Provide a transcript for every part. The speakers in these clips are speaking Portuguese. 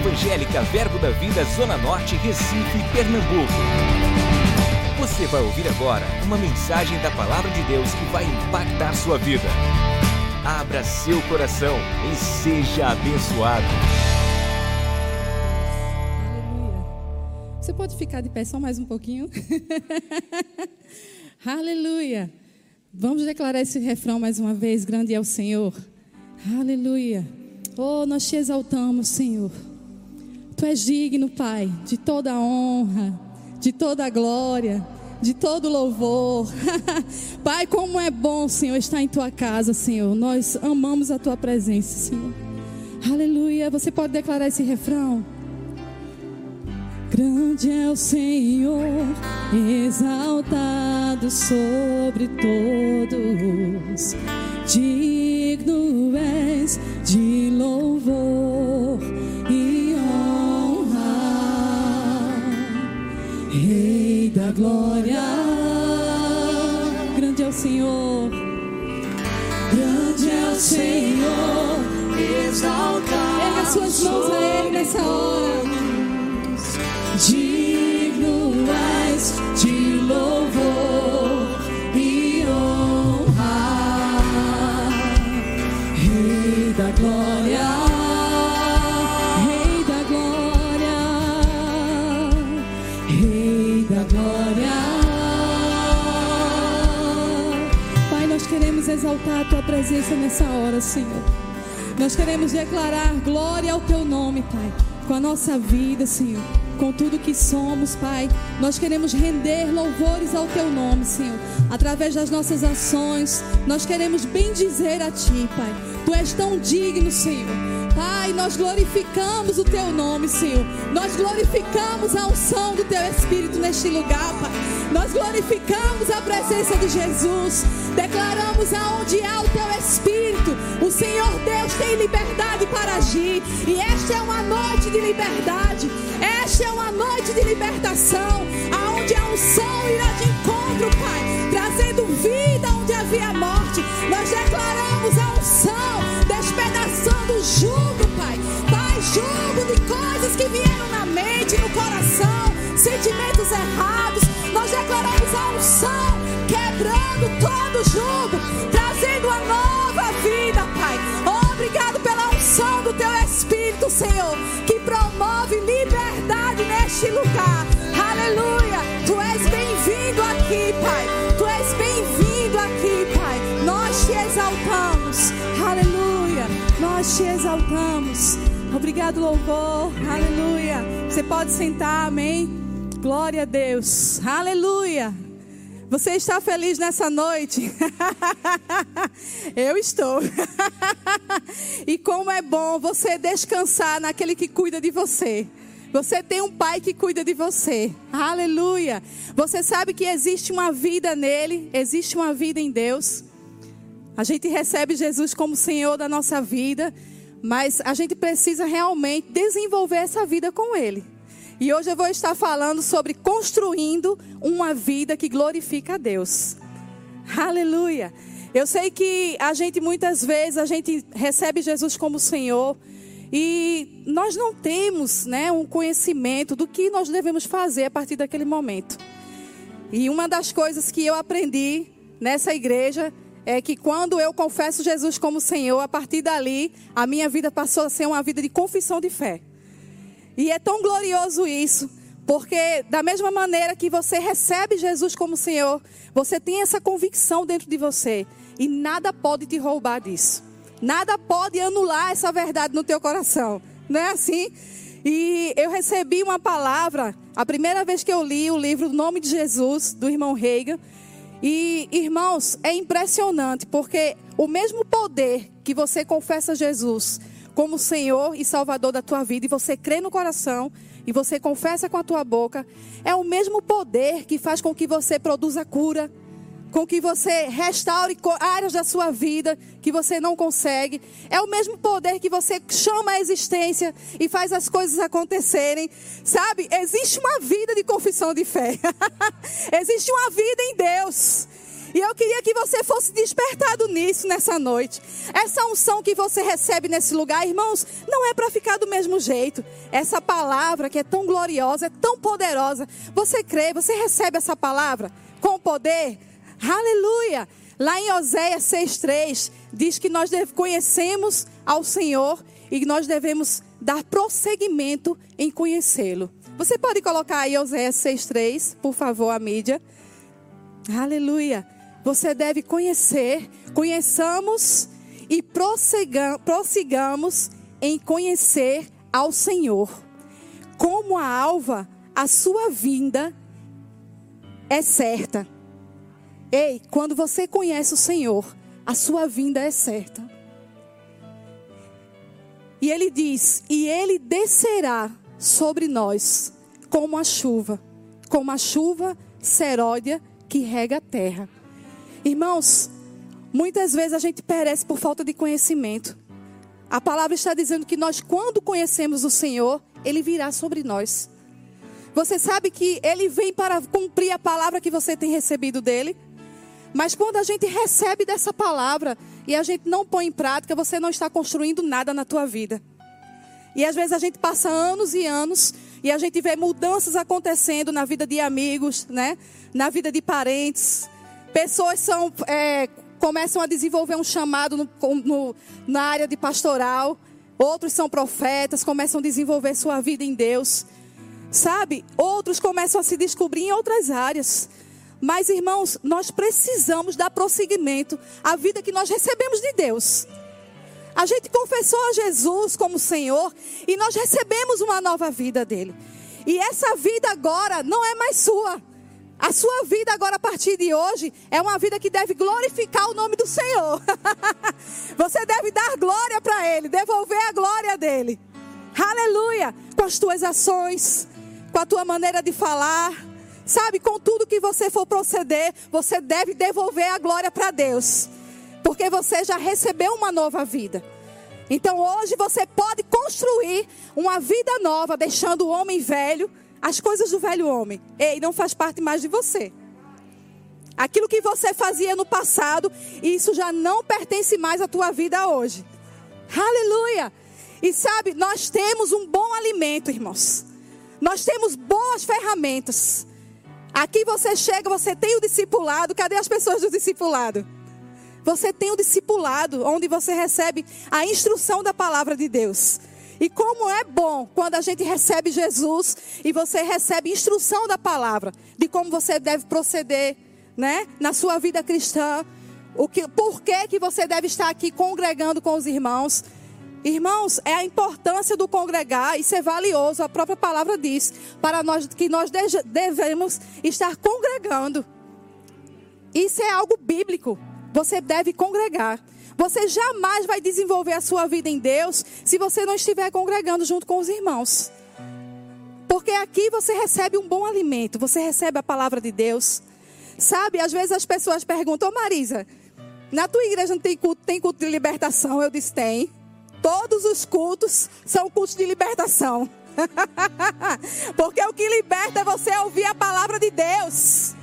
Evangélica Verbo da Vida Zona Norte, Recife, Pernambuco. Você vai ouvir agora uma mensagem da Palavra de Deus que vai impactar sua vida. Abra seu coração e seja abençoado. Aleluia. Você pode ficar de pé só mais um pouquinho? Aleluia. Vamos declarar esse refrão mais uma vez. Grande é o Senhor. Aleluia. Oh, nós te exaltamos, Senhor. Tu és digno, Pai, de toda honra, de toda glória, de todo louvor. Pai, como é bom, Senhor, estar em tua casa, Senhor. Nós amamos a tua presença, Senhor. Aleluia. Você pode declarar esse refrão? Grande é o Senhor, exaltado sobre todos. Digno és de louvor Rei da glória. Grande é o Senhor, grande é o Senhor, exaltado. Erga suas mãos a Ele nessa hora. Digno és de louvor exaltar a tua presença nessa hora, Senhor. Nós queremos declarar glória ao teu nome, Pai, com a nossa vida, Senhor com tudo que somos, Pai. Nós queremos render louvores ao Teu nome, Senhor. Através das nossas ações, nós queremos bendizer a Ti, Pai. Tu és tão digno, Senhor. Pai, nós glorificamos o Teu nome, Senhor. Nós glorificamos a unção do Teu Espírito neste lugar, Pai. Nós glorificamos a presença de Jesus. Declaramos aonde há o Teu Espírito. O Senhor Deus tem liberdade para agir. E esta é uma noite de liberdade. Esta é uma noite de libertação, aonde a unção irá de encontro, Pai, trazendo vida onde havia morte. Nós declaramos a unção, despedaçando o jugo, Pai. Pai, jugo de coisas que vieram na mente, no coração, sentimentos errados. Nós declaramos a unção, jugo, trazendo a nova vida, Pai. Obrigado pela unção do Teu Espírito, Senhor, que promove liberdade neste lugar. Aleluia. Tu és bem-vindo aqui, Pai. Tu és bem-vindo aqui, Pai. Nós te exaltamos. Aleluia. Nós te exaltamos. Obrigado, louvor. Aleluia. Você pode sentar, amém. Glória a Deus. Aleluia. Você está feliz nessa noite? Eu estou. E como é bom você descansar naquele que cuida de você. Você tem um pai que cuida de você. Aleluia. Você sabe que existe uma vida nele, existe uma vida em Deus. A gente recebe Jesus como Senhor da nossa vida, mas a gente precisa realmente desenvolver essa vida com ele. E hoje eu vou estar falando sobre construindo uma vida que glorifica a Deus. Aleluia. Eu sei que a gente muitas vezes a gente recebe Jesus como Senhor e nós não temos, né, um conhecimento do que nós devemos fazer a partir daquele momento. E uma das coisas que eu aprendi nessa igreja é que quando eu confesso Jesus como Senhor, a partir dali a minha vida passou a ser uma vida de confissão de fé. E é tão glorioso isso, porque da mesma maneira que você recebe Jesus como Senhor, você tem essa convicção dentro de você e nada pode te roubar disso. Nada pode anular essa verdade no teu coração. Não é assim? E eu recebi uma palavra, a primeira vez que eu li o livro Nome de Jesus, do irmão Reagan. E, irmãos, é impressionante, porque o mesmo poder que você confessa Jesus como Senhor e Salvador da tua vida, e você crê no coração, e você confessa com a tua boca, é o mesmo poder que faz com que você produza cura, com que você restaure áreas da sua vida que você não consegue. É o mesmo poder que você chama a existência e faz as coisas acontecerem. Sabe? Existe uma vida de confissão de fé. Existe uma vida em Deus. E eu queria que você fosse despertado nisso nessa noite. Essa unção que você recebe nesse lugar, irmãos, não é para ficar do mesmo jeito. Essa palavra que é tão gloriosa, é tão poderosa. Você crê, você recebe essa palavra com poder? Aleluia! Lá em Oséias 6,3 diz que nós conhecemos ao Senhor e nós devemos dar prosseguimento em conhecê-lo. Você pode colocar aí Oséias 6,3, por favor, a mídia. Aleluia. Você deve conhecer, conheçamos e prossigamos em conhecer ao Senhor. Como a alva, a sua vinda é certa. Ei, quando você conhece o Senhor, a sua vinda é certa. E ele diz: E ele descerá sobre nós como a chuva, como a chuva seródia que rega a terra. Irmãos, muitas vezes a gente perece por falta de conhecimento. A palavra está dizendo que nós, quando conhecemos o Senhor, Ele virá sobre nós. Você sabe que Ele vem para cumprir a palavra que você tem recebido dele? Mas quando a gente recebe dessa palavra e a gente não põe em prática, você não está construindo nada na tua vida. E às vezes a gente passa anos e anos e a gente vê mudanças acontecendo na vida de amigos, né? Na vida de parentes. Pessoas são, é, começam a desenvolver um chamado no, no, na área de pastoral. Outros são profetas, começam a desenvolver sua vida em Deus. Sabe? Outros começam a se descobrir em outras áreas. Mas, irmãos, nós precisamos dar prosseguimento à vida que nós recebemos de Deus. A gente confessou a Jesus como Senhor e nós recebemos uma nova vida dele. E essa vida agora não é mais sua. A sua vida agora a partir de hoje é uma vida que deve glorificar o nome do Senhor. Você deve dar glória para ele, devolver a glória dele. Aleluia! Com as tuas ações, com a tua maneira de falar, Sabe, com tudo que você for proceder, você deve devolver a glória para Deus. Porque você já recebeu uma nova vida. Então hoje você pode construir uma vida nova, deixando o homem velho, as coisas do velho homem. Ei, não faz parte mais de você. Aquilo que você fazia no passado, isso já não pertence mais à tua vida hoje. Aleluia! E sabe, nós temos um bom alimento, irmãos. Nós temos boas ferramentas. Aqui você chega, você tem o discipulado. Cadê as pessoas do discipulado? Você tem o discipulado, onde você recebe a instrução da palavra de Deus. E como é bom quando a gente recebe Jesus e você recebe instrução da palavra de como você deve proceder, né, na sua vida cristã, o que, por que que você deve estar aqui congregando com os irmãos. Irmãos, é a importância do congregar, isso é valioso, a própria palavra diz, para nós que nós devemos estar congregando. Isso é algo bíblico. Você deve congregar. Você jamais vai desenvolver a sua vida em Deus se você não estiver congregando junto com os irmãos. Porque aqui você recebe um bom alimento, você recebe a palavra de Deus. Sabe, às vezes as pessoas perguntam, ô Marisa, na tua igreja não tem culto, tem culto de libertação? Eu disse, tem. Todos os cultos são cultos de libertação. Porque o que liberta é você ouvir a palavra de Deus.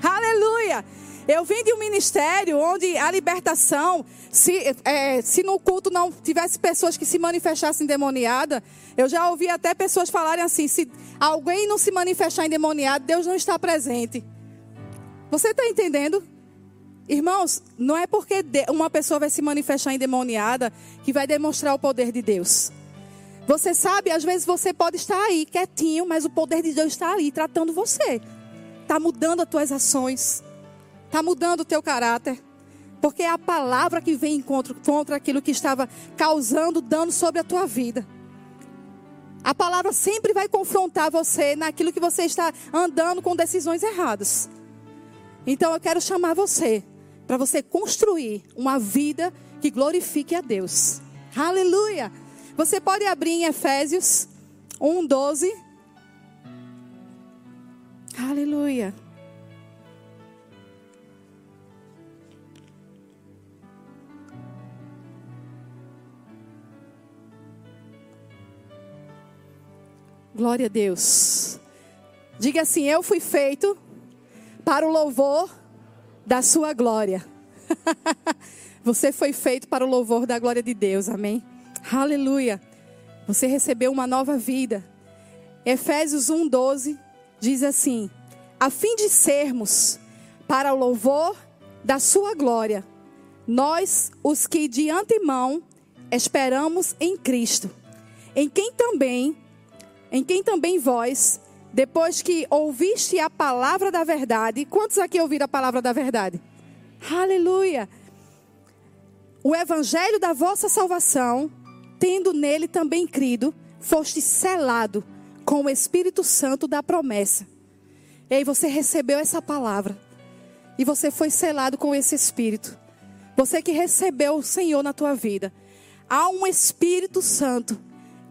Aleluia. Eu vim de um ministério onde a libertação, se, é, se no culto não tivesse pessoas que se manifestassem endemoniada, eu já ouvi até pessoas falarem assim: se alguém não se manifestar endemoniado, Deus não está presente. Você está entendendo? Irmãos, não é porque uma pessoa vai se manifestar endemoniada que vai demonstrar o poder de Deus. Você sabe, às vezes você pode estar aí quietinho, mas o poder de Deus está ali tratando você. Está mudando as tuas ações. Está mudando o teu caráter. Porque é a palavra que vem contra, contra aquilo que estava causando dano sobre a tua vida. A palavra sempre vai confrontar você naquilo que você está andando com decisões erradas. Então eu quero chamar você para você construir uma vida que glorifique a Deus. Aleluia! Você pode abrir em Efésios 1:12. Aleluia. Glória a Deus. Diga assim: Eu fui feito para o louvor da sua glória. Você foi feito para o louvor da glória de Deus, amém? Aleluia. Você recebeu uma nova vida. Efésios 1:12 diz assim: a fim de sermos para o louvor da sua glória, nós os que de antemão esperamos em Cristo, em quem também, em quem também vós, depois que ouviste a palavra da verdade, quantos aqui ouviram a palavra da verdade? Aleluia! O evangelho da vossa salvação, tendo nele também crido, foste selado com o Espírito Santo da promessa. E aí você recebeu essa palavra. E você foi selado com esse Espírito. Você que recebeu o Senhor na tua vida. Há um Espírito Santo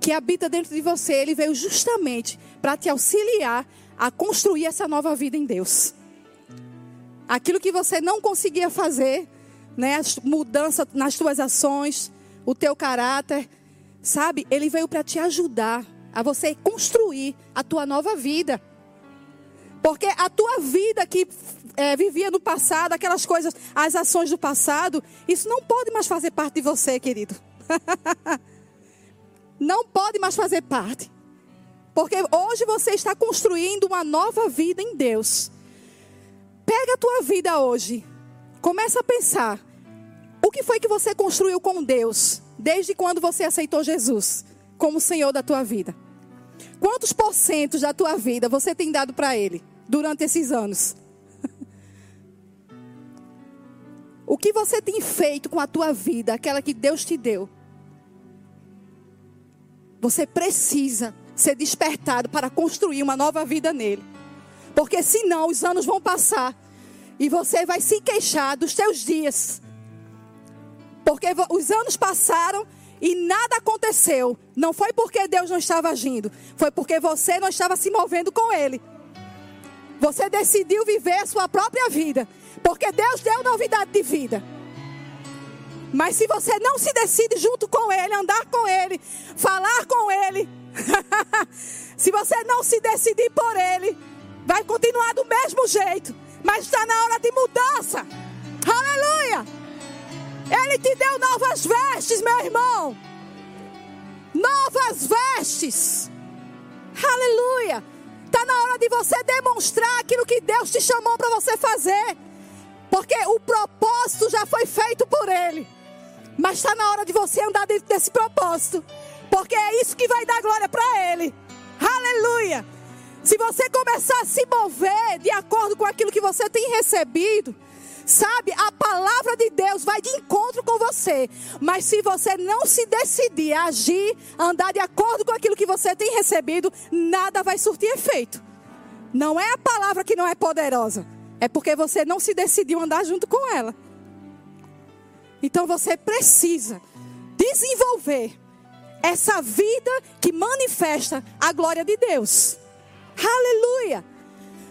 que habita dentro de você. Ele veio justamente para te auxiliar a construir essa nova vida em Deus. Aquilo que você não conseguia fazer, né, mudança nas tuas ações, o teu caráter, sabe? Ele veio para te ajudar a você construir a tua nova vida. Porque a tua vida que é, vivia no passado, aquelas coisas, as ações do passado, isso não pode mais fazer parte de você, querido. não pode mais fazer parte. Porque hoje você está construindo uma nova vida em Deus. Pega a tua vida hoje. Começa a pensar. O que foi que você construiu com Deus desde quando você aceitou Jesus como Senhor da tua vida? Quantos porcentos da tua vida você tem dado para Ele durante esses anos? o que você tem feito com a tua vida, aquela que Deus te deu? Você precisa ser despertado para construir uma nova vida nele. Porque senão os anos vão passar e você vai se queixar dos teus dias. Porque os anos passaram e nada aconteceu. Não foi porque Deus não estava agindo, foi porque você não estava se movendo com Ele. Você decidiu viver a sua própria vida, porque Deus deu novidade de vida. Mas se você não se decide junto com Ele, andar com Ele, falar com Ele, se você não se decidir por Ele, vai continuar do mesmo jeito. Mas está na hora de mudança. Aleluia! Ele te deu novas vestes, meu irmão. Novas vestes. Aleluia! Está na hora de você demonstrar aquilo que Deus te chamou para você fazer. Porque o propósito já foi feito por Ele. Mas está na hora de você andar dentro desse propósito. Porque é isso que vai dar glória para Ele. Aleluia. Se você começar a se mover de acordo com aquilo que você tem recebido, sabe, a palavra de Deus vai de encontro com você. Mas se você não se decidir a agir, andar de acordo com aquilo que você tem recebido, nada vai surtir efeito. Não é a palavra que não é poderosa, é porque você não se decidiu andar junto com ela. Então você precisa desenvolver essa vida que manifesta a glória de Deus. Aleluia!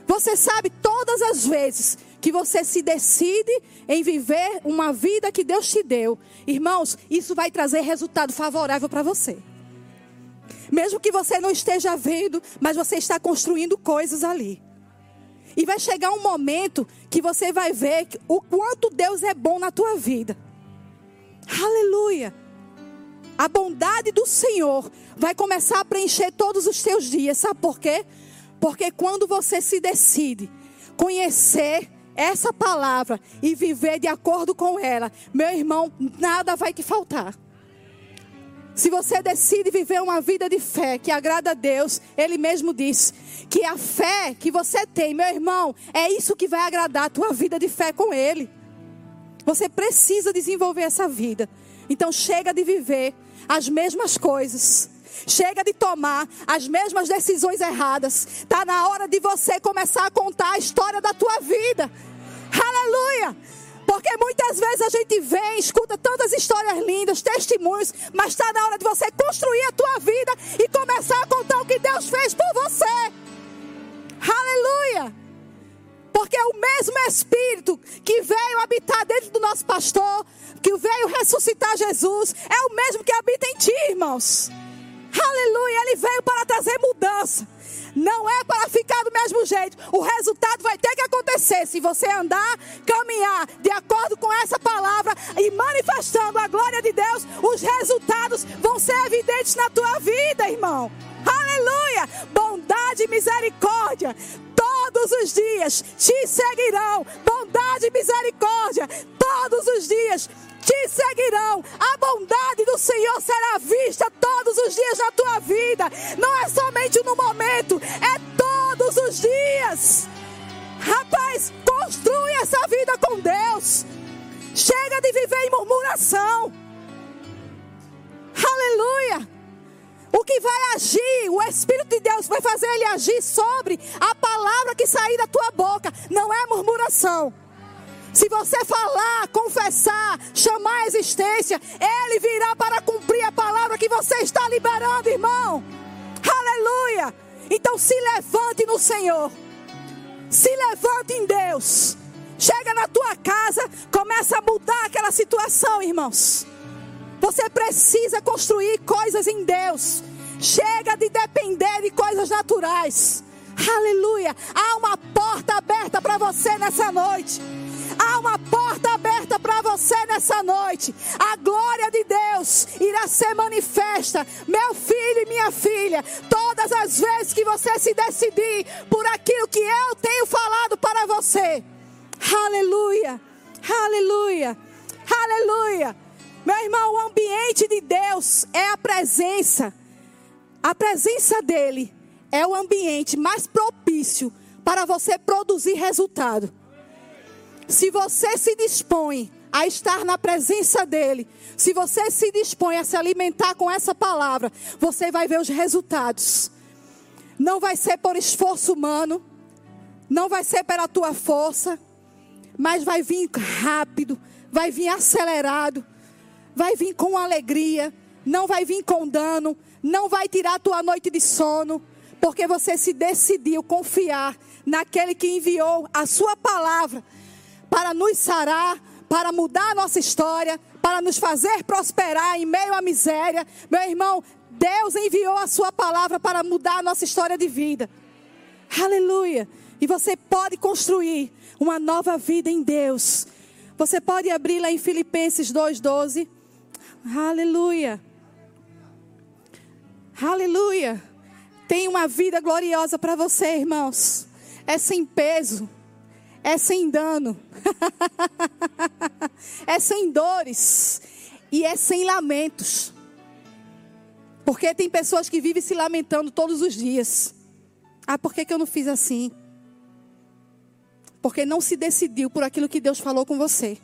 Você sabe todas as vezes que você se decide em viver uma vida que Deus te deu, irmãos, isso vai trazer resultado favorável para você. Mesmo que você não esteja vendo, mas você está construindo coisas ali. E vai chegar um momento que você vai ver o quanto Deus é bom na tua vida. Aleluia. A bondade do Senhor vai começar a preencher todos os teus dias. Sabe por quê? Porque quando você se decide conhecer essa palavra e viver de acordo com ela, meu irmão, nada vai te faltar. Se você decide viver uma vida de fé que agrada a Deus, Ele mesmo diz que a fé que você tem, meu irmão, é isso que vai agradar a tua vida de fé com Ele. Você precisa desenvolver essa vida. Então chega de viver as mesmas coisas. Chega de tomar as mesmas decisões erradas. Está na hora de você começar a contar a história da tua vida. Aleluia! Porque muitas vezes a gente vem, escuta tantas histórias lindas, testemunhos, mas está na hora de você construir a tua vida e começar a contar o que Deus fez por você. Aleluia! Porque é o mesmo Espírito que veio habitar dentro do nosso pastor, que veio ressuscitar Jesus, é o mesmo que habita em ti, irmãos. Aleluia, ele veio para trazer mudança. Não é para ficar do mesmo jeito. O resultado vai ter que acontecer se você andar, caminhar de acordo com essa palavra e manifestando a glória de Deus, os resultados vão ser evidentes na tua vida, irmão. Aleluia! Bondade e misericórdia todos os dias te seguirão. Bondade e misericórdia todos os dias te seguirão. A bondade do Senhor será vista todos os dias na tua vida. Não é somente no momento, é todos os dias. Rapaz, construa essa vida com Deus. Chega de viver em murmuração. Aleluia. O que vai agir, o Espírito de Deus vai fazer ele agir sobre a palavra que sair da tua boca. Não é murmuração. Se você falar, confessar, chamar a existência, Ele virá para cumprir a palavra que você está liberando, irmão. Aleluia! Então se levante no Senhor. Se levante em Deus. Chega na tua casa, começa a mudar aquela situação, irmãos. Você precisa construir coisas em Deus. Chega de depender de coisas naturais. Aleluia! Há uma porta aberta para você nessa noite. Há uma porta aberta para você nessa noite. A glória de Deus irá ser manifesta. Meu filho e minha filha, todas as vezes que você se decidir por aquilo que eu tenho falado para você. Aleluia. Aleluia. Aleluia. Meu irmão, o ambiente de Deus é a presença. A presença dele é o ambiente mais propício para você produzir resultado. Se você se dispõe a estar na presença dEle, se você se dispõe a se alimentar com essa palavra, você vai ver os resultados. Não vai ser por esforço humano, não vai ser pela tua força, mas vai vir rápido, vai vir acelerado, vai vir com alegria, não vai vir com dano, não vai tirar a tua noite de sono, porque você se decidiu confiar naquele que enviou a sua palavra para nos sarar, para mudar a nossa história, para nos fazer prosperar em meio à miséria. Meu irmão, Deus enviou a sua palavra para mudar a nossa história de vida. Aleluia. E você pode construir uma nova vida em Deus. Você pode abrir lá em Filipenses 2:12. Aleluia. Aleluia. Tem uma vida gloriosa para você, irmãos. É sem peso é sem dano, é sem dores e é sem lamentos. Porque tem pessoas que vivem se lamentando todos os dias. Ah, por que, que eu não fiz assim? Porque não se decidiu por aquilo que Deus falou com você.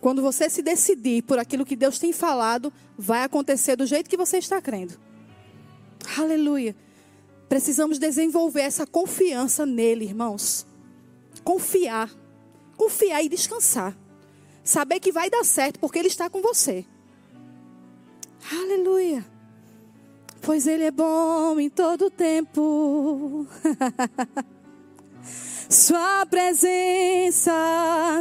Quando você se decidir por aquilo que Deus tem falado, vai acontecer do jeito que você está crendo. Aleluia. Precisamos desenvolver essa confiança nele, irmãos. Confiar. Confiar e descansar. Saber que vai dar certo porque ele está com você. Aleluia. Pois ele é bom em todo tempo. Sua presença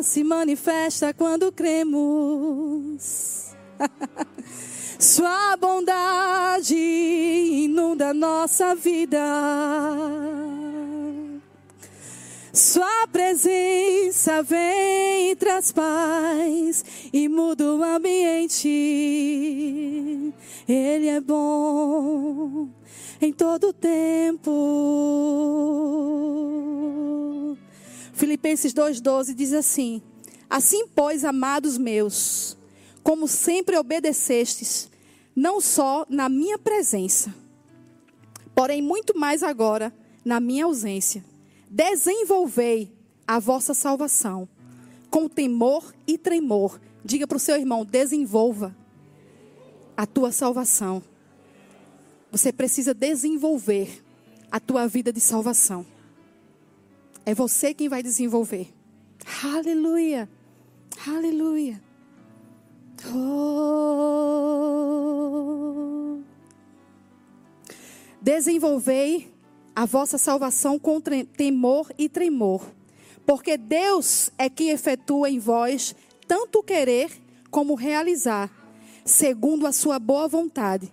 se manifesta quando cremos. Sua bondade inunda nossa vida. Sua presença vem e traz paz e muda o ambiente. Ele é bom em todo tempo. Filipenses 2,12 diz assim: Assim, pois, amados meus, como sempre obedecestes, não só na minha presença, porém muito mais agora na minha ausência. Desenvolvei a vossa salvação com temor e tremor. Diga para o seu irmão: desenvolva a tua salvação. Você precisa desenvolver a tua vida de salvação. É você quem vai desenvolver. Aleluia. Aleluia. Desenvolvei a vossa salvação com temor e tremor, porque Deus é quem efetua em vós tanto querer como realizar, segundo a sua boa vontade.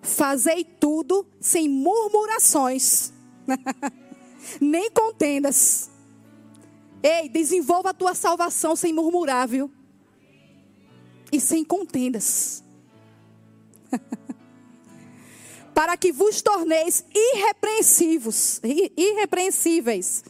fazei tudo sem murmurações, nem contendas. Ei, desenvolva a tua salvação sem murmurar, viu? E sem contendas. Para que vos torneis irrepreensivos, irrepreensíveis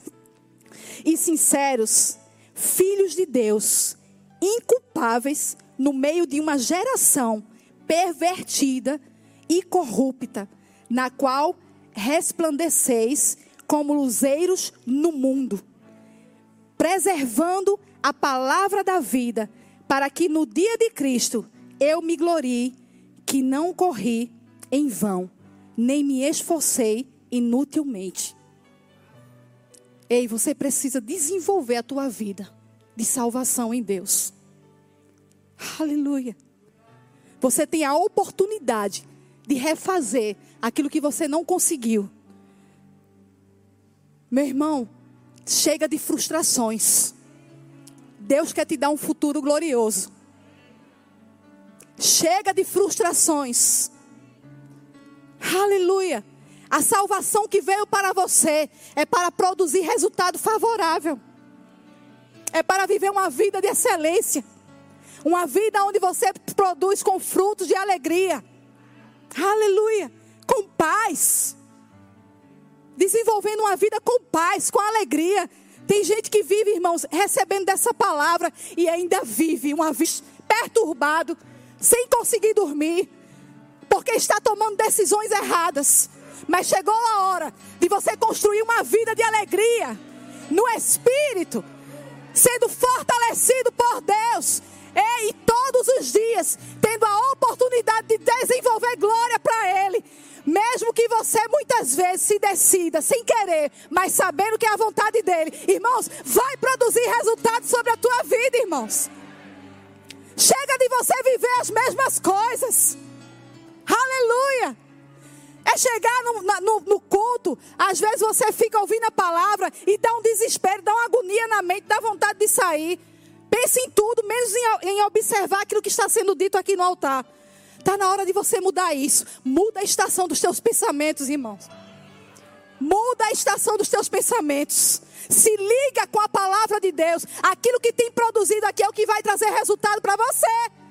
e sinceros, filhos de Deus, inculpáveis no meio de uma geração pervertida e corrupta, na qual resplandeceis como luzeiros no mundo, preservando a palavra da vida, para que no dia de Cristo eu me glorie que não corri em vão, nem me esforcei inutilmente. Ei, você precisa desenvolver a tua vida de salvação em Deus. Aleluia. Você tem a oportunidade de refazer aquilo que você não conseguiu. Meu irmão, chega de frustrações. Deus quer te dar um futuro glorioso. Chega de frustrações. Aleluia. A salvação que veio para você é para produzir resultado favorável. É para viver uma vida de excelência. Uma vida onde você produz com frutos de alegria. Aleluia. Com paz. Desenvolvendo uma vida com paz, com alegria. Tem gente que vive, irmãos, recebendo dessa palavra e ainda vive uma vida perturbado, sem conseguir dormir, porque está tomando decisões erradas. Mas chegou a hora de você construir uma vida de alegria no espírito, sendo fortalecido por Deus, e todos os dias tendo a oportunidade de desenvolver glória para Ele. Mesmo que você muitas vezes se decida sem querer, mas sabendo que é a vontade dele, irmãos, vai produzir resultados sobre a tua vida, irmãos. Chega de você viver as mesmas coisas. Aleluia. É chegar no, no, no, culto, às vezes você fica ouvindo a palavra e dá um desespero, dá uma agonia na mente, dá vontade de sair. Pense em tudo, menos em, em observar aquilo que está sendo dito aqui no altar. Está na hora de você mudar isso. Muda a estação dos teus pensamentos, irmãos. Muda a estação dos teus pensamentos. Se liga com a palavra de Deus. Aquilo que tem produzido aqui é o que vai trazer resultado para você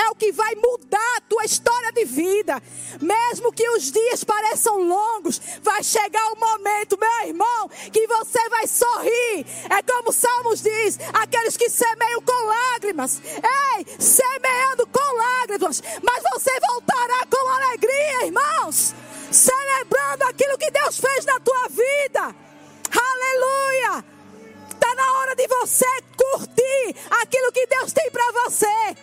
é o que vai mudar a tua história de vida. Mesmo que os dias pareçam longos, vai chegar o momento, meu irmão, que você vai sorrir. É como Salmos diz: aqueles que semeiam com lágrimas. Ei, semeando com lágrimas, mas você voltará com alegria, irmãos. Celebrando aquilo que Deus fez na tua vida. Aleluia! Está na hora de você curtir aquilo que Deus tem para você.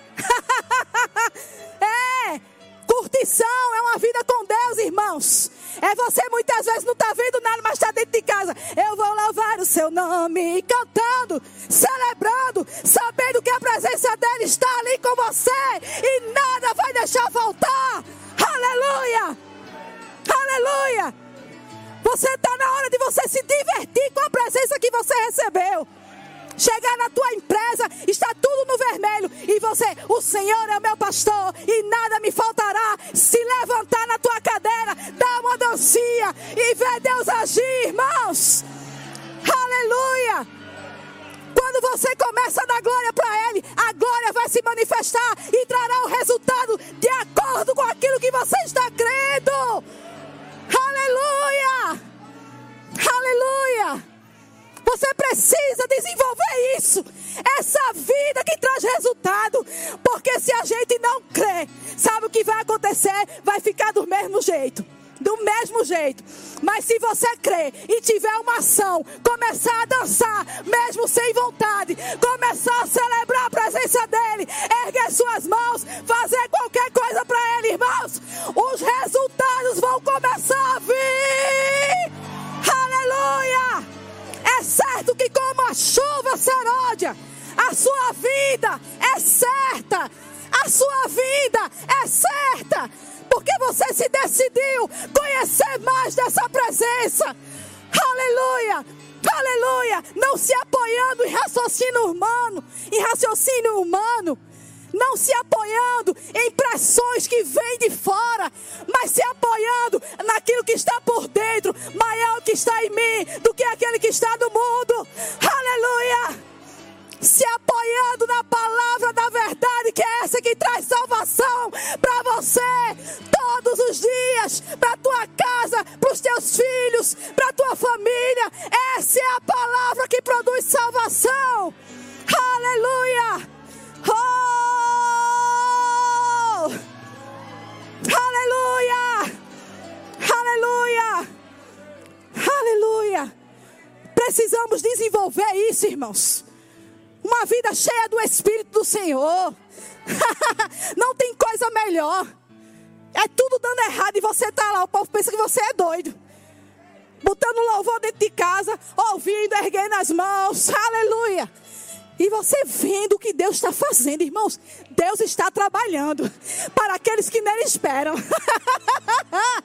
é, curtição é uma vida com Deus, irmãos. É você muitas vezes não está vendo nada, mas está dentro de casa. Eu vou louvar o seu nome, cantando, celebrando, sabendo que a presença dele está ali com você e nada vai deixar faltar. Aleluia! Aleluia! Você está na hora de você se divertir com a presença que você recebeu. Chegar na tua empresa, está tudo no vermelho. E você, o Senhor é o meu pastor e nada me faltará. Se levantar na tua cadeira, dá uma dancinha e ver Deus agir, irmãos. Aleluia. Quando você começa a dar glória para Ele, a glória vai se manifestar e trará o resultado de acordo com aquilo que você está crendo. Aleluia! Aleluia! Você precisa desenvolver isso, essa vida que traz resultado, porque se a gente não crê, sabe o que vai acontecer? Vai ficar do mesmo jeito do mesmo jeito. Mas se você crer e tiver uma ação, começar a dançar, mesmo sem vontade, começar a celebrar a presença dele, erguer suas mãos, fazer qualquer coisa para ele, irmãos, os resultados vão começar a vir. Aleluia! É certo que como a chuva seródia, a sua vida é certa. A sua vida é certa. Porque você se decidiu conhecer mais dessa presença. Aleluia! Aleluia! Não se apoiando em raciocínio humano, em raciocínio humano, não se apoiando em pressões que vêm de fora, mas se apoiando naquilo que está por dentro, maior que está em mim do que aquele que está no mundo. Aleluia! Se apoiando na palavra da verdade, que é essa que traz salvação para você todos os dias, para tua casa, para os teus filhos, para tua família. Essa é a palavra que produz salvação. Aleluia! Oh! Aleluia! Aleluia! Aleluia! Precisamos desenvolver isso, irmãos. Uma vida cheia do Espírito do Senhor. Não tem coisa melhor. É tudo dando errado e você está lá. O povo pensa que você é doido. Botando louvor dentro de casa, ouvindo, erguendo as mãos. Aleluia. E você vendo o que Deus está fazendo, irmãos. Deus está trabalhando para aqueles que nele esperam. uh!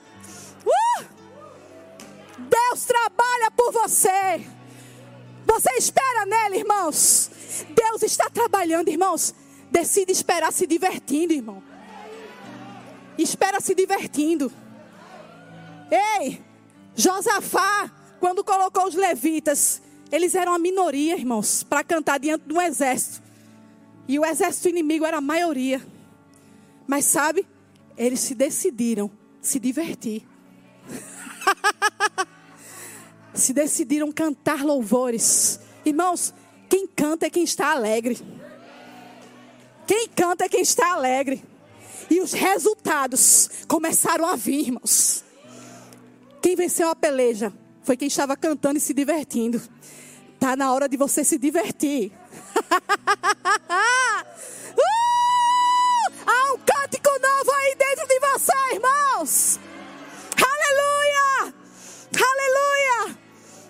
Deus trabalha por você. Você espera nele, irmãos. Deus está trabalhando, irmãos. Decide esperar se divertindo, irmão. Espera se divertindo. Ei, Josafá, quando colocou os levitas eles eram a minoria, irmãos, para cantar diante de um exército. E o exército inimigo era a maioria. Mas sabe, eles se decidiram se divertir. se decidiram cantar louvores. Irmãos, quem canta é quem está alegre. Quem canta é quem está alegre. E os resultados começaram a vir, irmãos. Quem venceu a peleja foi quem estava cantando e se divertindo. Está na hora de você se divertir. uh! Há um cântico novo aí dentro de você, irmãos. Aleluia! Aleluia!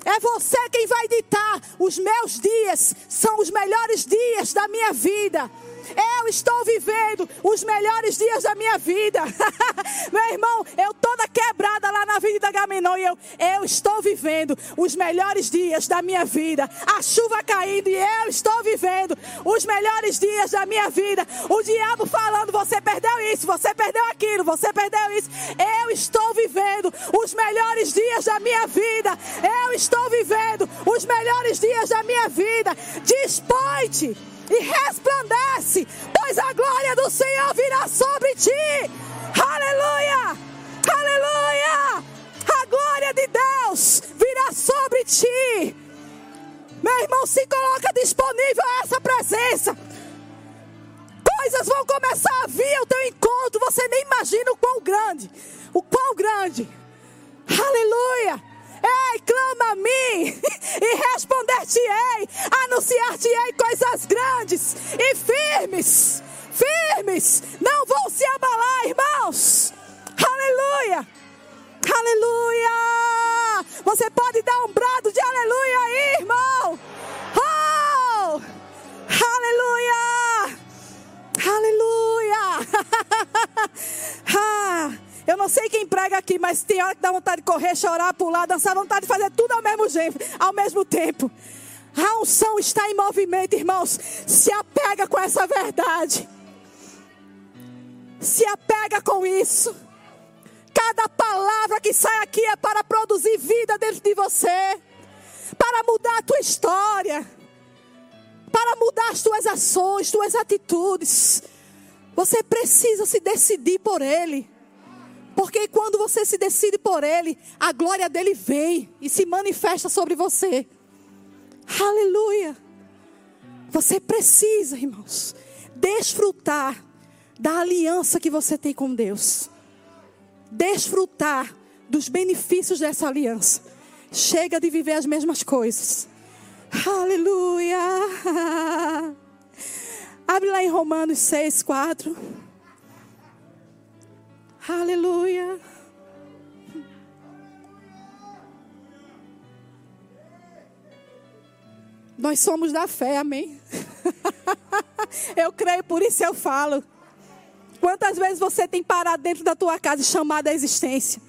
É você quem vai ditar. Os meus dias são os melhores dias da minha vida. Eu estou vivendo os melhores dias da minha vida. Meu irmão, eu toda quebrada lá na Avenida Gamenon e eu, eu estou vivendo os melhores dias da minha vida. A chuva caindo e eu estou vivendo os melhores dias da minha vida. O diabo falando, você perdeu isso, você perdeu aquilo, você perdeu isso. Eu estou vivendo os melhores dias da minha vida. Eu estou vivendo os melhores dias da minha vida. Dispõe-te e resplandece, pois a glória do Senhor virá sobre ti. Aleluia! Aleluia! A glória de Deus virá sobre ti. Meu irmão, se coloca disponível a essa presença. Coisas vão começar a vir ao teu encontro. Você nem imagina o quão grande. O quão grande. Aleluia! Ei, clama a mim e responder-te-ei, anunciar-te-ei coisas grandes e firmes, firmes, não vão se abalar, irmãos. Aleluia, aleluia. Você pode dar um brado de aleluia aí, irmão. Oh, aqui, mas tem hora que dá vontade de correr, chorar, pular, dançar, vontade de fazer tudo ao mesmo, jeito, ao mesmo tempo. A unção está em movimento, irmãos. Se apega com essa verdade. Se apega com isso. Cada palavra que sai aqui é para produzir vida dentro de você, para mudar a tua história, para mudar as tuas ações, tuas atitudes. Você precisa se decidir por Ele. Porque quando você se decide por Ele, a glória dele vem e se manifesta sobre você. Aleluia. Você precisa, irmãos, desfrutar da aliança que você tem com Deus. Desfrutar dos benefícios dessa aliança. Chega de viver as mesmas coisas. Aleluia. Abre lá em Romanos 6, 4. Aleluia. Nós somos da fé, amém? eu creio, por isso eu falo. Quantas vezes você tem parado dentro da tua casa e chamado a existência?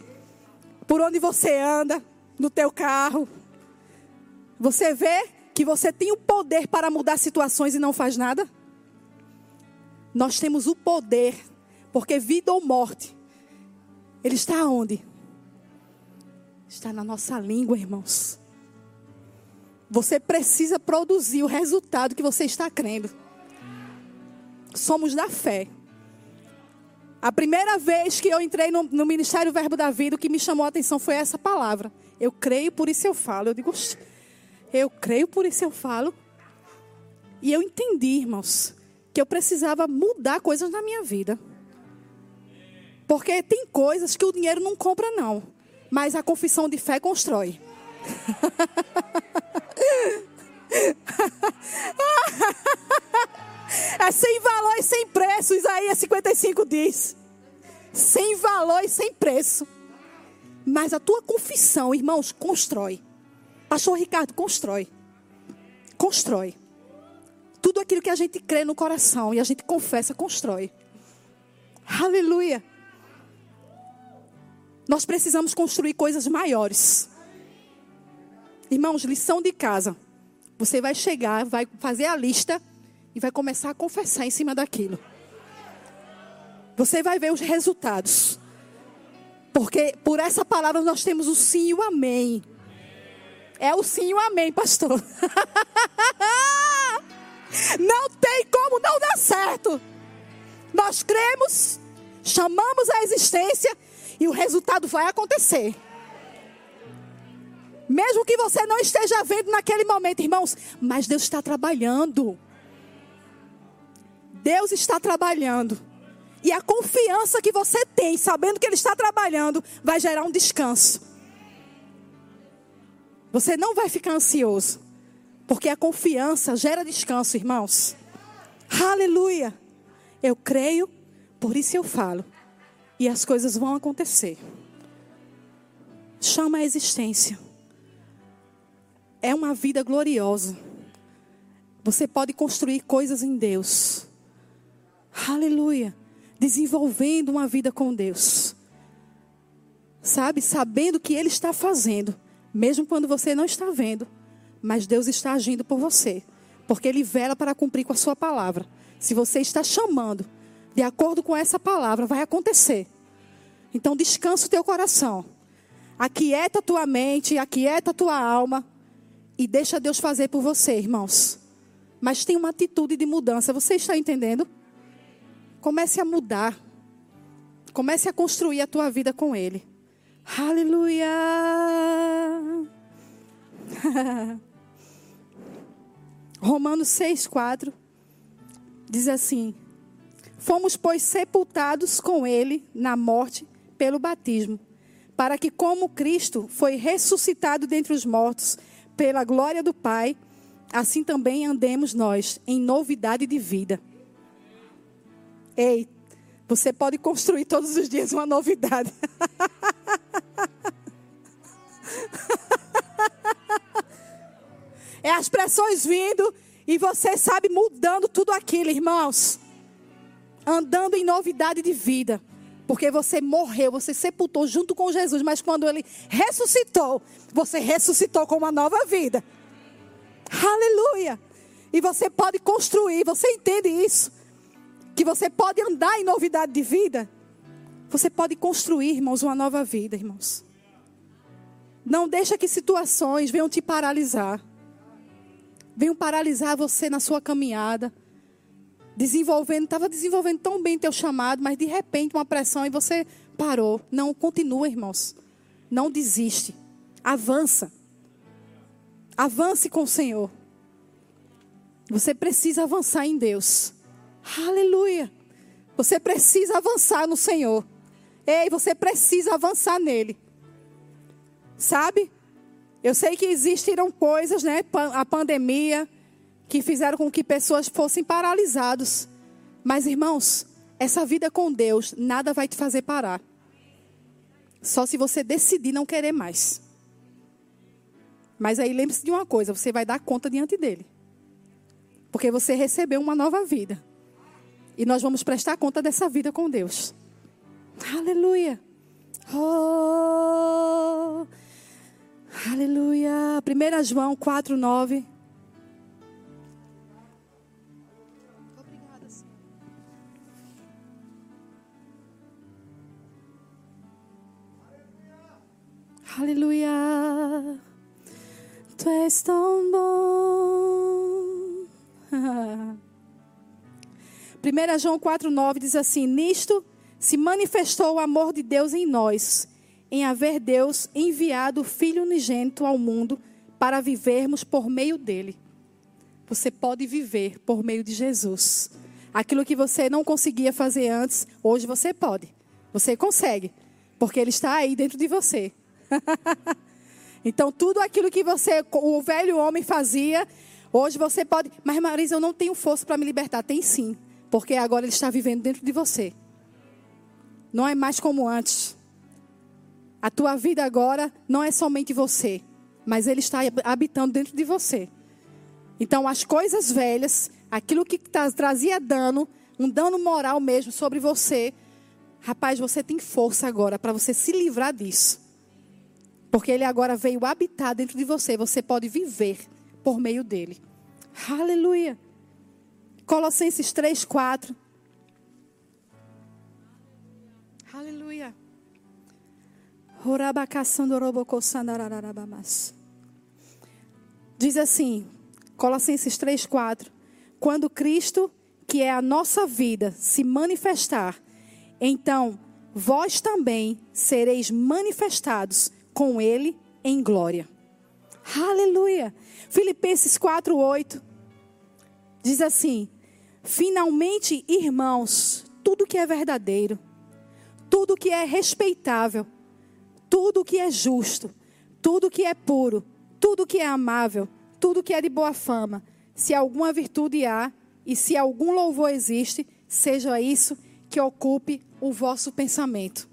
Por onde você anda, no teu carro. Você vê que você tem o poder para mudar situações e não faz nada? Nós temos o poder, porque vida ou morte, ele está onde? Está na nossa língua, irmãos. Você precisa produzir o resultado que você está crendo. Somos da fé. A primeira vez que eu entrei no, no, Ministério Verbo da Vida, o que me chamou a atenção foi essa palavra. Eu creio, por isso eu falo. Eu digo, eu creio, por isso eu falo. E eu entendi, irmãos, que eu precisava mudar coisas na minha vida. Porque tem coisas que o dinheiro não compra, não. Mas a confissão de fé constrói. É sem valor e sem preço, Isaías 55 diz. Sem valor e sem preço. Mas a tua confissão, irmãos, constrói. Pastor Ricardo, constrói. Constrói. Tudo aquilo que a gente crê no coração e a gente confessa, constrói. Aleluia. Nós precisamos construir coisas maiores. Irmãos, lição de casa. Você vai chegar, vai fazer a lista e vai começar a confessar em cima daquilo. Você vai ver os resultados. Porque por essa palavra nós temos o sim e o amém. É o sim e o amém, pastor. não tem como não dar certo. Nós cremos, chamamos a existência e o resultado vai acontecer. Mesmo que você não esteja vendo naquele momento, irmãos, mas Deus está trabalhando. Deus está trabalhando. E a confiança que você tem, sabendo que Ele está trabalhando, vai gerar um descanso. Você não vai ficar ansioso. Porque a confiança gera descanso, irmãos. Aleluia. Eu creio, por isso eu falo. E as coisas vão acontecer. Chama a existência. É uma vida gloriosa. Você pode construir coisas em Deus. Aleluia. Desenvolvendo uma vida com Deus. Sabe? Sabendo que Ele está fazendo. Mesmo quando você não está vendo. Mas Deus está agindo por você. Porque Ele vela para cumprir com a sua palavra. Se você está chamando, de acordo com essa palavra, vai acontecer. Então descansa o teu coração. Aquieta a tua mente, aquieta a tua alma. E deixa Deus fazer por você, irmãos. Mas tem uma atitude de mudança. Você está entendendo? Comece a mudar. Comece a construir a tua vida com Ele. Aleluia! Romanos 6, 4 diz assim: Fomos, pois, sepultados com Ele na morte pelo batismo, para que, como Cristo foi ressuscitado dentre os mortos pela glória do Pai, assim também andemos nós em novidade de vida. Ei, você pode construir todos os dias uma novidade. é as pressões vindo e você sabe mudando tudo aquilo, irmãos. Andando em novidade de vida. Porque você morreu, você sepultou junto com Jesus, mas quando ele ressuscitou, você ressuscitou com uma nova vida. Aleluia! E você pode construir, você entende isso? que você pode andar em novidade de vida, você pode construir, irmãos, uma nova vida, irmãos. Não deixa que situações venham te paralisar. Venham paralisar você na sua caminhada. Desenvolvendo, estava desenvolvendo tão bem teu chamado, mas de repente uma pressão e você parou. Não, continua, irmãos. Não desiste. Avança. Avance com o Senhor. Você precisa avançar em Deus. Aleluia. Você precisa avançar no Senhor. Ei, você precisa avançar nele. Sabe? Eu sei que existiram coisas, né? A pandemia, que fizeram com que pessoas fossem paralisados. Mas, irmãos, essa vida com Deus, nada vai te fazer parar. Só se você decidir não querer mais. Mas aí lembre-se de uma coisa: você vai dar conta diante dele. Porque você recebeu uma nova vida. E nós vamos prestar conta dessa vida com Deus. Aleluia. Oh, aleluia. 1 João 4, 9. Aleluia. Tu és tão bom. 1 João 4,9 diz assim: Nisto se manifestou o amor de Deus em nós, em haver Deus enviado o Filho unigênito ao mundo para vivermos por meio dele. Você pode viver por meio de Jesus. Aquilo que você não conseguia fazer antes, hoje você pode. Você consegue, porque ele está aí dentro de você. então, tudo aquilo que você, o velho homem fazia, hoje você pode. Mas, Marisa, eu não tenho força para me libertar. Tem sim, porque agora ele está vivendo dentro de você. Não é mais como antes. A tua vida agora não é somente você, mas Ele está habitando dentro de você. Então, as coisas velhas, aquilo que trazia dano, um dano moral mesmo sobre você, rapaz, você tem força agora para você se livrar disso. Porque Ele agora veio habitar dentro de você, você pode viver por meio dele. Aleluia. Colossenses 3, 4. Aleluia. Diz assim, Colossenses 3, 4. Quando Cristo, que é a nossa vida, se manifestar, então vós também sereis manifestados com Ele em glória. Aleluia. Filipenses 4, 8. Diz assim: Finalmente, irmãos, tudo que é verdadeiro tudo que é respeitável, tudo que é justo, tudo que é puro, tudo que é amável, tudo que é de boa fama, se alguma virtude há e se algum louvor existe, seja isso que ocupe o vosso pensamento.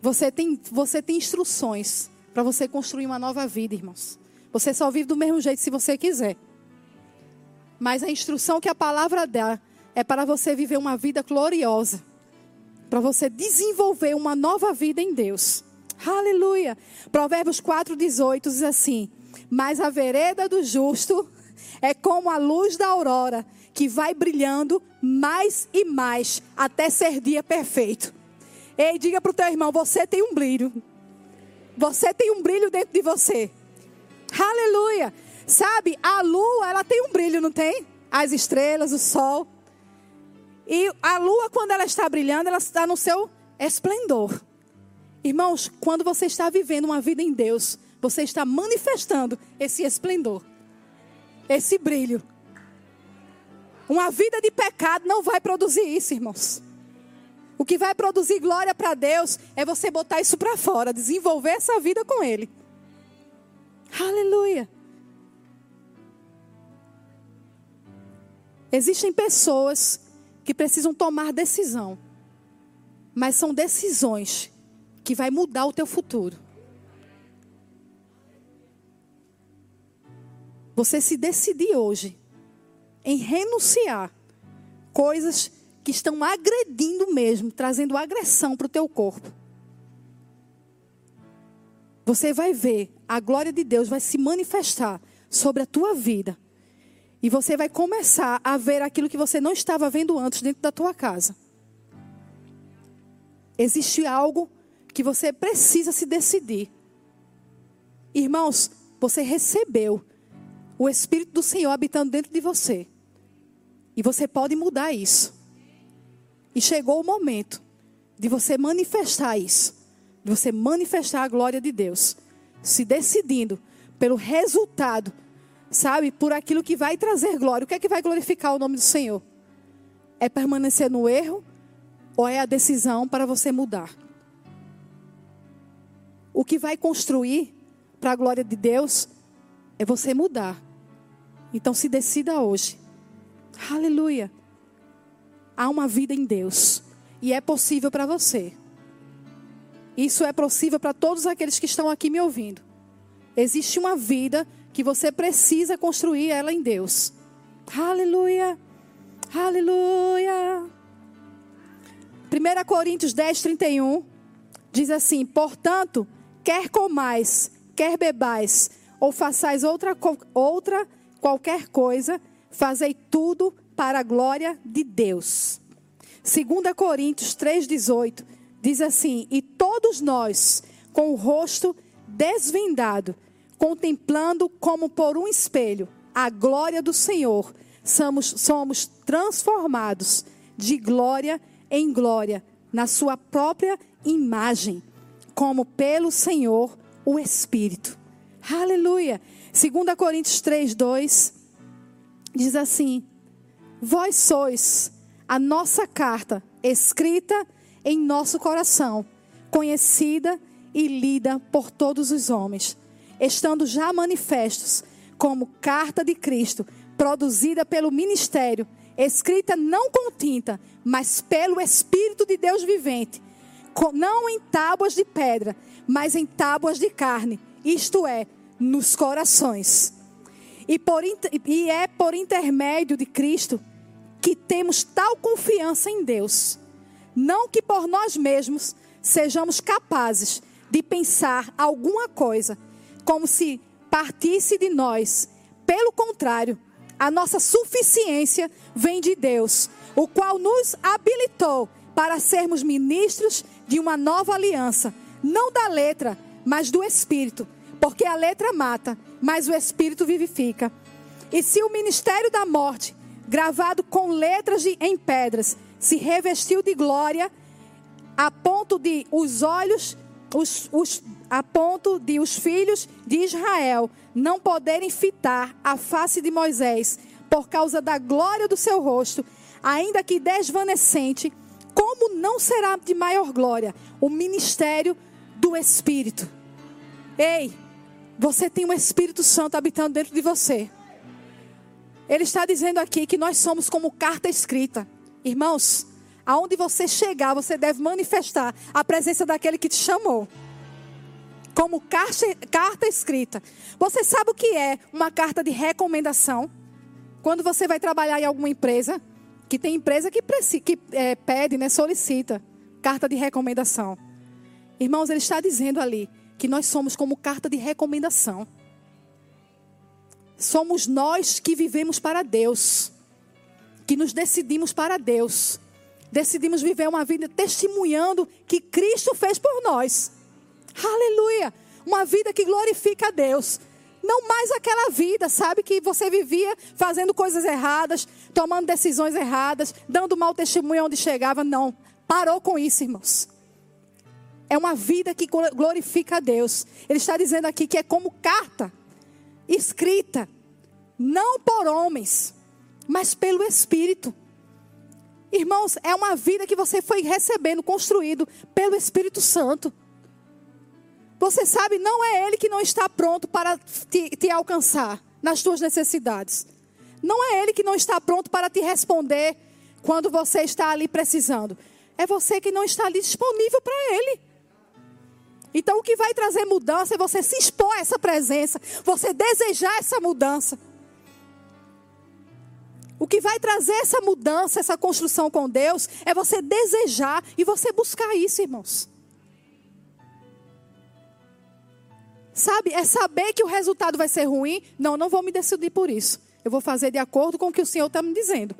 Você tem, você tem instruções para você construir uma nova vida, irmãos. Você só vive do mesmo jeito se você quiser. Mas a instrução que a palavra dá é para você viver uma vida gloriosa para você desenvolver uma nova vida em Deus. Aleluia. Provérbios 4:18 diz assim: "Mas a vereda do justo é como a luz da aurora, que vai brilhando mais e mais até ser dia perfeito." Ei, diga para o teu irmão, você tem um brilho. Você tem um brilho dentro de você. Aleluia. Sabe, a lua, ela tem um brilho, não tem? As estrelas, o sol. E a lua, quando ela está brilhando, ela está no seu esplendor. Irmãos, quando você está vivendo uma vida em Deus, você está manifestando esse esplendor, esse brilho. Uma vida de pecado não vai produzir isso, irmãos. O que vai produzir glória para Deus é você botar isso para fora, desenvolver essa vida com Ele. Aleluia. Existem pessoas que precisam tomar decisão. Mas são decisões que vai mudar o teu futuro. Você se decidir hoje em renunciar coisas que estão agredindo mesmo, trazendo agressão para o teu corpo. Você vai ver a glória de Deus vai se manifestar sobre a tua vida e você vai começar a ver aquilo que você não estava vendo antes dentro da tua casa. Existe algo que você precisa se decidir. Irmãos, você recebeu o Espírito do Senhor habitando dentro de você. E você pode mudar isso. E chegou o momento de você manifestar isso. De você manifestar a glória de Deus. Se decidindo pelo resultado sabe, por aquilo que vai trazer glória. O que é que vai glorificar o nome do Senhor? É permanecer no erro ou é a decisão para você mudar? O que vai construir para a glória de Deus é você mudar. Então se decida hoje. Aleluia. Há uma vida em Deus e é possível para você. Isso é possível para todos aqueles que estão aqui me ouvindo. Existe uma vida que você precisa construir ela em Deus. Aleluia. Aleluia. 1 Coríntios 10, 31 diz assim: Portanto, quer comais, quer bebais, ou façais outra, outra qualquer coisa, fazei tudo para a glória de Deus. 2 Coríntios 3,18 diz assim: E todos nós, com o rosto desvendado, contemplando como por um espelho a glória do Senhor, somos, somos transformados de glória em glória na sua própria imagem, como pelo Senhor o Espírito. Aleluia. 2 Coríntios 3, 2 diz assim: Vós sois a nossa carta escrita em nosso coração, conhecida e lida por todos os homens, estando já manifestos como carta de Cristo, produzida pelo ministério, escrita não com tinta, mas pelo Espírito de Deus vivente, não em tábuas de pedra, mas em tábuas de carne, isto é, nos corações. E, por, e é por intermédio de Cristo que temos tal confiança em Deus. Não que por nós mesmos sejamos capazes de pensar alguma coisa como se partisse de nós. Pelo contrário, a nossa suficiência vem de Deus, o qual nos habilitou para sermos ministros de uma nova aliança, não da letra, mas do Espírito, porque a letra mata, mas o Espírito vivifica. E se o ministério da morte, gravado com letras de, em pedras, se revestiu de glória, a ponto de os olhos, os, os, a ponto de os filhos de Israel não poderem fitar a face de Moisés por causa da glória do seu rosto, ainda que desvanecente, como não será de maior glória o ministério do Espírito? Ei, você tem um Espírito Santo habitando dentro de você. Ele está dizendo aqui que nós somos como carta escrita. Irmãos, aonde você chegar, você deve manifestar a presença daquele que te chamou. Como carta, carta escrita. Você sabe o que é uma carta de recomendação? Quando você vai trabalhar em alguma empresa, que tem empresa que, que é, pede, né, solicita carta de recomendação. Irmãos, ele está dizendo ali que nós somos como carta de recomendação. Somos nós que vivemos para Deus, que nos decidimos para Deus. Decidimos viver uma vida testemunhando que Cristo fez por nós. Aleluia! Uma vida que glorifica a Deus. Não mais aquela vida, sabe, que você vivia fazendo coisas erradas, tomando decisões erradas, dando mau testemunho onde chegava. Não. Parou com isso, irmãos. É uma vida que glorifica a Deus. Ele está dizendo aqui que é como carta escrita, não por homens, mas pelo Espírito. Irmãos, é uma vida que você foi recebendo, construído pelo Espírito Santo. Você sabe, não é Ele que não está pronto para te, te alcançar nas tuas necessidades. Não é Ele que não está pronto para te responder quando você está ali precisando. É você que não está ali disponível para Ele. Então, o que vai trazer mudança é você se expor a essa presença, você desejar essa mudança. O que vai trazer essa mudança, essa construção com Deus, é você desejar e você buscar isso, irmãos. Sabe, é saber que o resultado vai ser ruim. Não, não vou me decidir por isso. Eu vou fazer de acordo com o que o Senhor está me dizendo.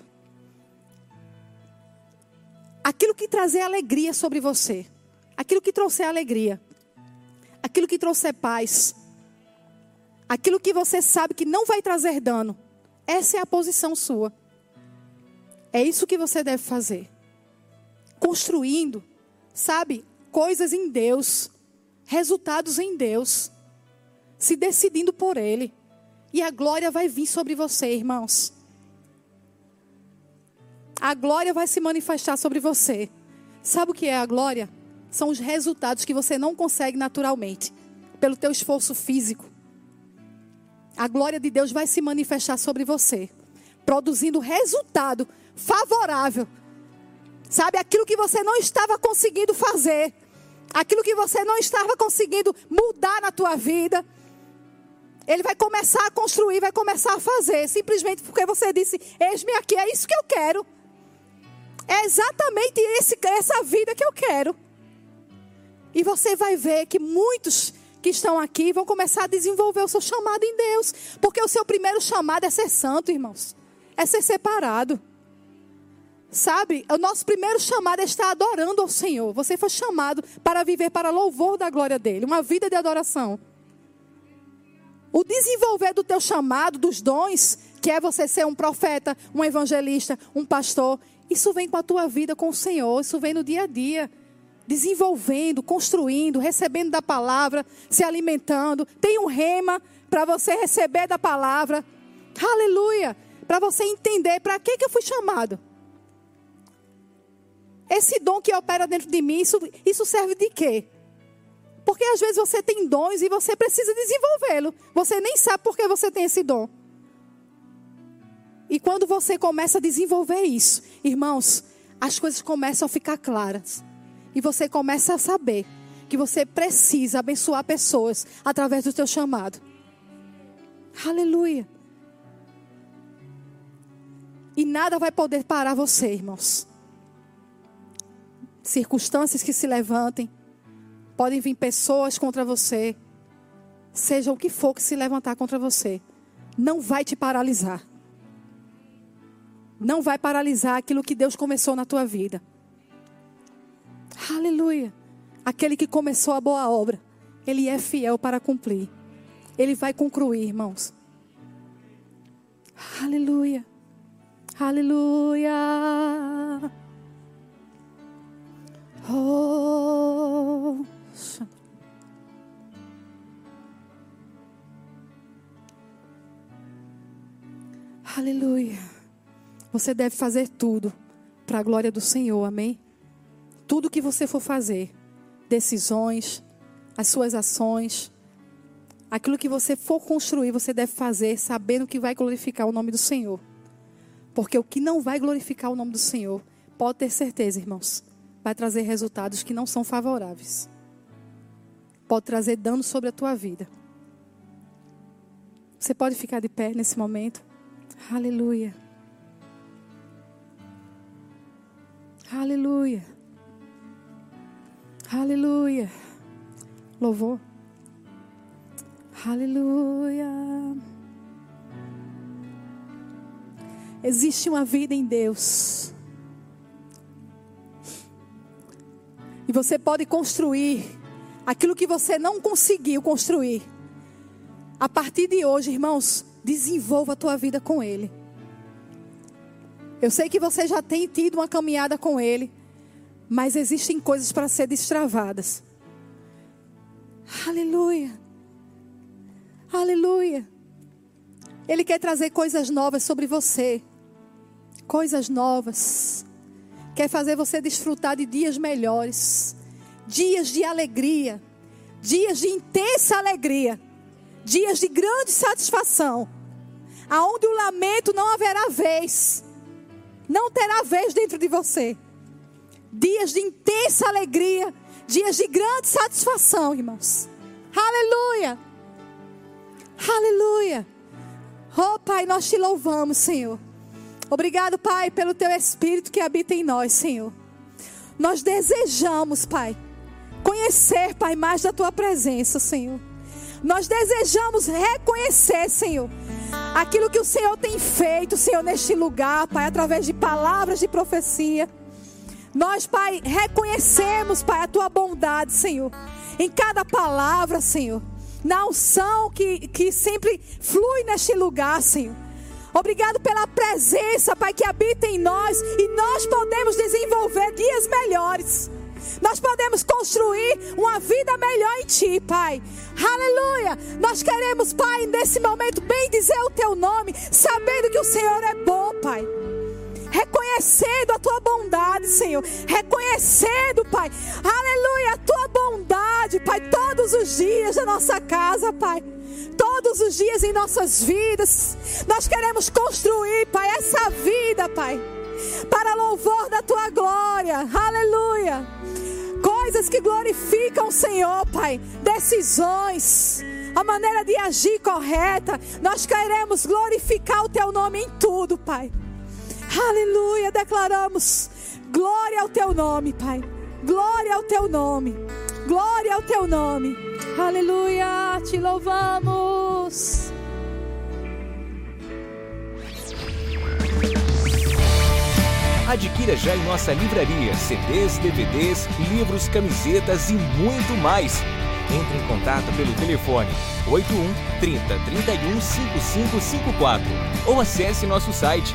Aquilo que trazer alegria sobre você, aquilo que trouxer alegria, aquilo que trouxer paz, aquilo que você sabe que não vai trazer dano, essa é a posição sua. É isso que você deve fazer. Construindo, sabe, coisas em Deus, resultados em Deus, se decidindo por Ele. E a glória vai vir sobre você, irmãos. A glória vai se manifestar sobre você. Sabe o que é a glória? São os resultados que você não consegue naturalmente, pelo teu esforço físico. A glória de Deus vai se manifestar sobre você, produzindo resultado favorável. Sabe, aquilo que você não estava conseguindo fazer, aquilo que você não estava conseguindo mudar na tua vida, ele vai começar a construir, vai começar a fazer, simplesmente porque você disse: Eis-me aqui, é isso que eu quero. É exatamente esse, essa vida que eu quero. E você vai ver que muitos que estão aqui vão começar a desenvolver o seu chamado em Deus. Porque o seu primeiro chamado é ser santo, irmãos. É ser separado. Sabe, o nosso primeiro chamado é estar adorando ao Senhor. Você foi chamado para viver para louvor da glória dele, uma vida de adoração. O desenvolver do teu chamado, dos dons, que é você ser um profeta, um evangelista, um pastor, isso vem com a tua vida com o Senhor, isso vem no dia a dia. Desenvolvendo, construindo, recebendo da palavra, se alimentando. Tem um rema para você receber da palavra. Aleluia! Para você entender para que, que eu fui chamado. Esse dom que opera dentro de mim, isso, isso serve de quê? Porque às vezes você tem dons e você precisa desenvolvê-lo. Você nem sabe por que você tem esse dom. E quando você começa a desenvolver isso, irmãos, as coisas começam a ficar claras. E você começa a saber que você precisa abençoar pessoas através do teu chamado. Aleluia. E nada vai poder parar você, irmãos circunstâncias que se levantem, podem vir pessoas contra você, seja o que for que se levantar contra você, não vai te paralisar. Não vai paralisar aquilo que Deus começou na tua vida. Aleluia. Aquele que começou a boa obra, ele é fiel para cumprir. Ele vai concluir, irmãos. Aleluia. Aleluia. Oh, Aleluia. Você deve fazer tudo para a glória do Senhor, amém? Tudo que você for fazer, decisões, as suas ações, aquilo que você for construir, você deve fazer sabendo que vai glorificar o nome do Senhor. Porque o que não vai glorificar o nome do Senhor, pode ter certeza, irmãos, vai trazer resultados que não são favoráveis. Pode trazer dano sobre a tua vida. Você pode ficar de pé nesse momento. Aleluia. Aleluia. Aleluia. Louvor. Aleluia. Existe uma vida em Deus E você pode construir aquilo que você não conseguiu construir. A partir de hoje, irmãos, desenvolva a tua vida com Ele. Eu sei que você já tem tido uma caminhada com Ele, mas existem coisas para ser destravadas. Aleluia. Aleluia. Ele quer trazer coisas novas sobre você. Coisas novas quer fazer você desfrutar de dias melhores, dias de alegria, dias de intensa alegria, dias de grande satisfação, aonde o lamento não haverá vez, não terá vez dentro de você. Dias de intensa alegria, dias de grande satisfação, irmãos. Aleluia! Aleluia! Oh, Pai, nós te louvamos, Senhor. Obrigado, Pai, pelo teu Espírito que habita em nós, Senhor. Nós desejamos, Pai, conhecer, Pai, mais da tua presença, Senhor. Nós desejamos reconhecer, Senhor, aquilo que o Senhor tem feito, Senhor, neste lugar, Pai, através de palavras de profecia. Nós, Pai, reconhecemos, Pai, a tua bondade, Senhor, em cada palavra, Senhor, na unção que, que sempre flui neste lugar, Senhor. Obrigado pela presença, Pai, que habita em nós e nós podemos desenvolver dias melhores. Nós podemos construir uma vida melhor em Ti, Pai. Aleluia. Nós queremos, Pai, nesse momento, bem dizer o Teu nome, sabendo que o Senhor é bom, Pai. Reconhecendo a Tua bondade, Senhor. Reconhecendo, Pai. Aleluia. A Tua bondade, Pai, todos os dias da nossa casa, Pai todos os dias em nossas vidas. Nós queremos construir, Pai, essa vida, Pai, para louvor da tua glória. Aleluia. Coisas que glorificam o Senhor, Pai. Decisões, a maneira de agir correta. Nós queremos glorificar o teu nome em tudo, Pai. Aleluia. Declaramos glória ao teu nome, Pai. Glória ao teu nome. Glória ao teu nome. Aleluia, te louvamos. Adquira já em nossa livraria CDs, DVDs, livros, camisetas e muito mais. Entre em contato pelo telefone 81 30 31 5554 ou acesse nosso site